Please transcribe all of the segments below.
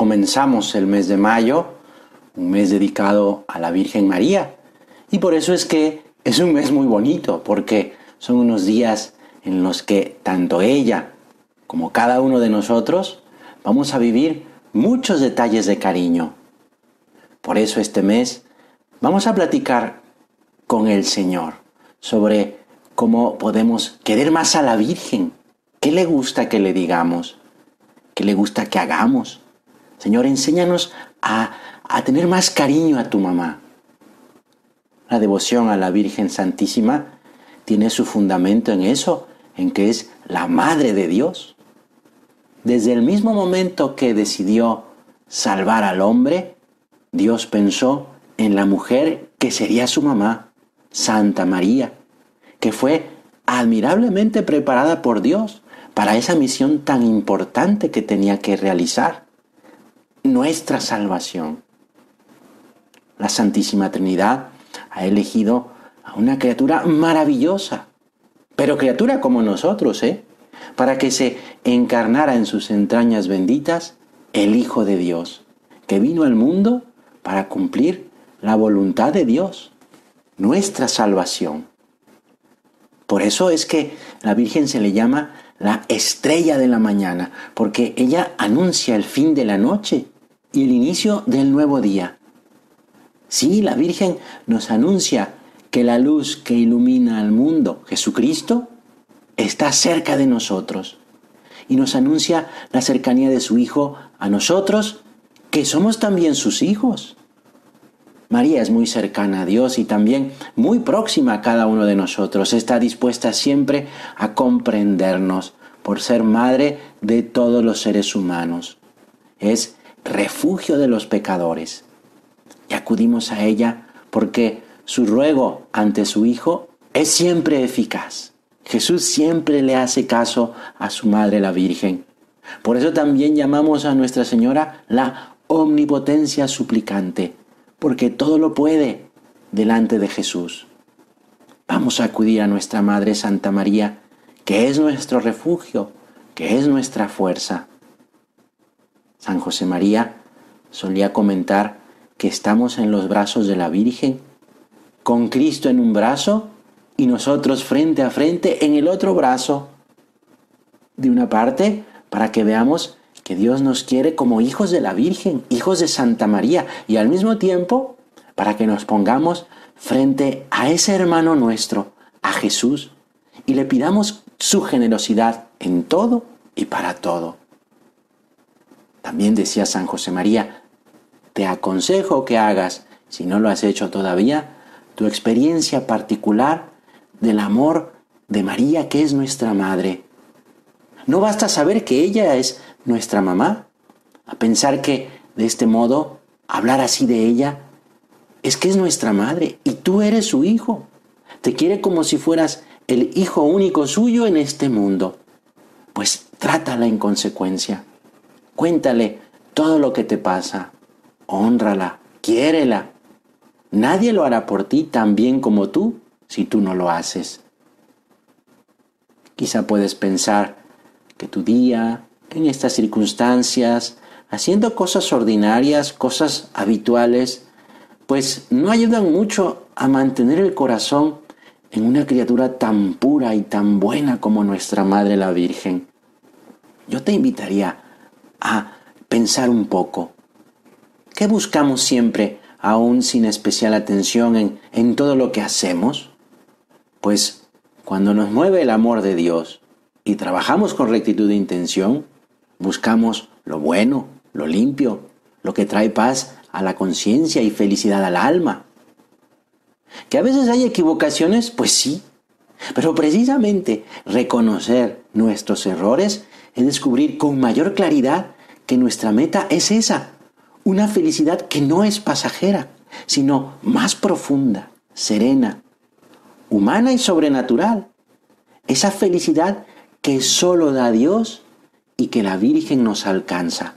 comenzamos el mes de mayo, un mes dedicado a la Virgen María. Y por eso es que es un mes muy bonito, porque son unos días en los que tanto ella como cada uno de nosotros vamos a vivir muchos detalles de cariño. Por eso este mes vamos a platicar con el Señor sobre cómo podemos querer más a la Virgen, qué le gusta que le digamos, qué le gusta que hagamos. Señor, enséñanos a, a tener más cariño a tu mamá. La devoción a la Virgen Santísima tiene su fundamento en eso, en que es la Madre de Dios. Desde el mismo momento que decidió salvar al hombre, Dios pensó en la mujer que sería su mamá, Santa María, que fue admirablemente preparada por Dios para esa misión tan importante que tenía que realizar, nuestra salvación. La Santísima Trinidad ha elegido a una criatura maravillosa, pero criatura como nosotros, ¿eh? Para que se encarnara en sus entrañas benditas el Hijo de Dios, que vino al mundo para cumplir la voluntad de Dios, nuestra salvación. Por eso es que la Virgen se le llama la estrella de la mañana, porque ella anuncia el fin de la noche y el inicio del nuevo día. Sí, la Virgen nos anuncia que la luz que ilumina al mundo, Jesucristo, está cerca de nosotros y nos anuncia la cercanía de su Hijo a nosotros, que somos también sus hijos. María es muy cercana a Dios y también muy próxima a cada uno de nosotros. Está dispuesta siempre a comprendernos por ser madre de todos los seres humanos. Es refugio de los pecadores y acudimos a ella porque su ruego ante su Hijo es siempre eficaz. Jesús siempre le hace caso a su Madre la Virgen. Por eso también llamamos a Nuestra Señora la omnipotencia suplicante, porque todo lo puede delante de Jesús. Vamos a acudir a nuestra Madre Santa María, que es nuestro refugio, que es nuestra fuerza. San José María solía comentar que estamos en los brazos de la Virgen, con Cristo en un brazo y nosotros frente a frente en el otro brazo. De una parte, para que veamos que Dios nos quiere como hijos de la Virgen, hijos de Santa María, y al mismo tiempo, para que nos pongamos frente a ese hermano nuestro, a Jesús, y le pidamos su generosidad en todo y para todo. También decía San José María, te aconsejo que hagas, si no lo has hecho todavía, tu experiencia particular del amor de María, que es nuestra madre. No basta saber que ella es nuestra mamá, a pensar que de este modo, hablar así de ella, es que es nuestra madre y tú eres su hijo. Te quiere como si fueras el hijo único suyo en este mundo. Pues trátala en consecuencia. Cuéntale todo lo que te pasa honrala, quiérela. Nadie lo hará por ti tan bien como tú si tú no lo haces. Quizá puedes pensar que tu día, en estas circunstancias, haciendo cosas ordinarias, cosas habituales, pues no ayudan mucho a mantener el corazón en una criatura tan pura y tan buena como nuestra Madre la Virgen. Yo te invitaría a pensar un poco ¿Qué buscamos siempre, aún sin especial atención en, en todo lo que hacemos? Pues cuando nos mueve el amor de Dios y trabajamos con rectitud de intención, buscamos lo bueno, lo limpio, lo que trae paz a la conciencia y felicidad al alma. Que a veces hay equivocaciones, pues sí, pero precisamente reconocer nuestros errores es descubrir con mayor claridad que nuestra meta es esa, una felicidad que no es pasajera, sino más profunda, serena, humana y sobrenatural. Esa felicidad que solo da Dios y que la Virgen nos alcanza.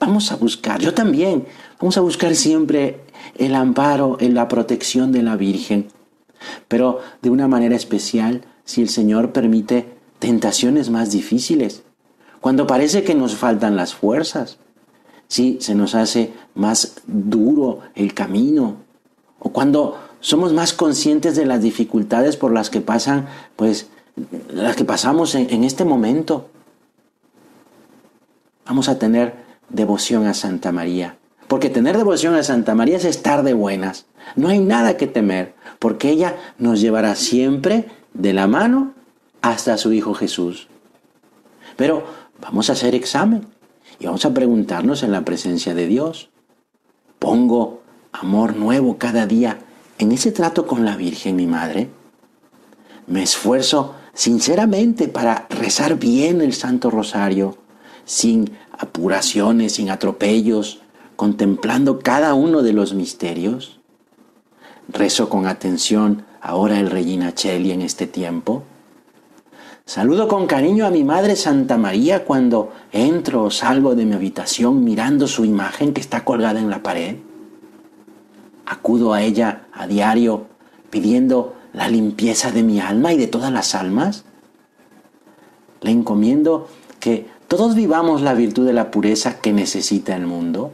Vamos a buscar, yo también, vamos a buscar siempre el amparo, en la protección de la Virgen, pero de una manera especial si el Señor permite tentaciones más difíciles, cuando parece que nos faltan las fuerzas, si se nos hace más duro el camino o cuando somos más conscientes de las dificultades por las que pasan, pues las que pasamos en, en este momento. Vamos a tener devoción a Santa María. Porque tener devoción a Santa María es estar de buenas. No hay nada que temer, porque ella nos llevará siempre de la mano hasta su Hijo Jesús. Pero vamos a hacer examen y vamos a preguntarnos en la presencia de Dios. ¿Pongo amor nuevo cada día en ese trato con la Virgen, mi Madre? ¿Me esfuerzo sinceramente para rezar bien el Santo Rosario, sin apuraciones, sin atropellos, contemplando cada uno de los misterios? ¿Rezo con atención ahora el Regina Cheli en este tiempo? Saludo con cariño a mi Madre Santa María cuando entro o salgo de mi habitación mirando su imagen que está colgada en la pared. Acudo a ella a diario pidiendo la limpieza de mi alma y de todas las almas. Le encomiendo que todos vivamos la virtud de la pureza que necesita el mundo.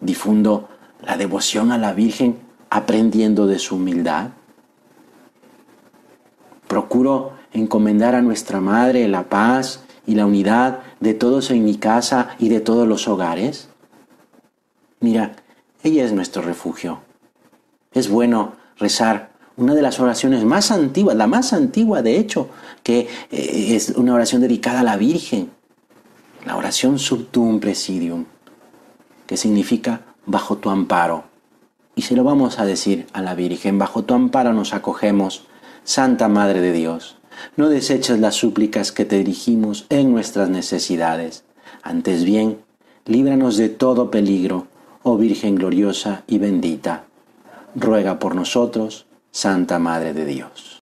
Difundo la devoción a la Virgen aprendiendo de su humildad. Procuro encomendar a nuestra Madre la paz y la unidad de todos en mi casa y de todos los hogares? Mira, ella es nuestro refugio. Es bueno rezar una de las oraciones más antiguas, la más antigua de hecho, que eh, es una oración dedicada a la Virgen, la oración Subtum Presidium, que significa bajo tu amparo. Y se lo vamos a decir a la Virgen, bajo tu amparo nos acogemos, Santa Madre de Dios. No deseches las súplicas que te dirigimos en nuestras necesidades. Antes bien, líbranos de todo peligro, oh Virgen gloriosa y bendita. Ruega por nosotros, Santa Madre de Dios.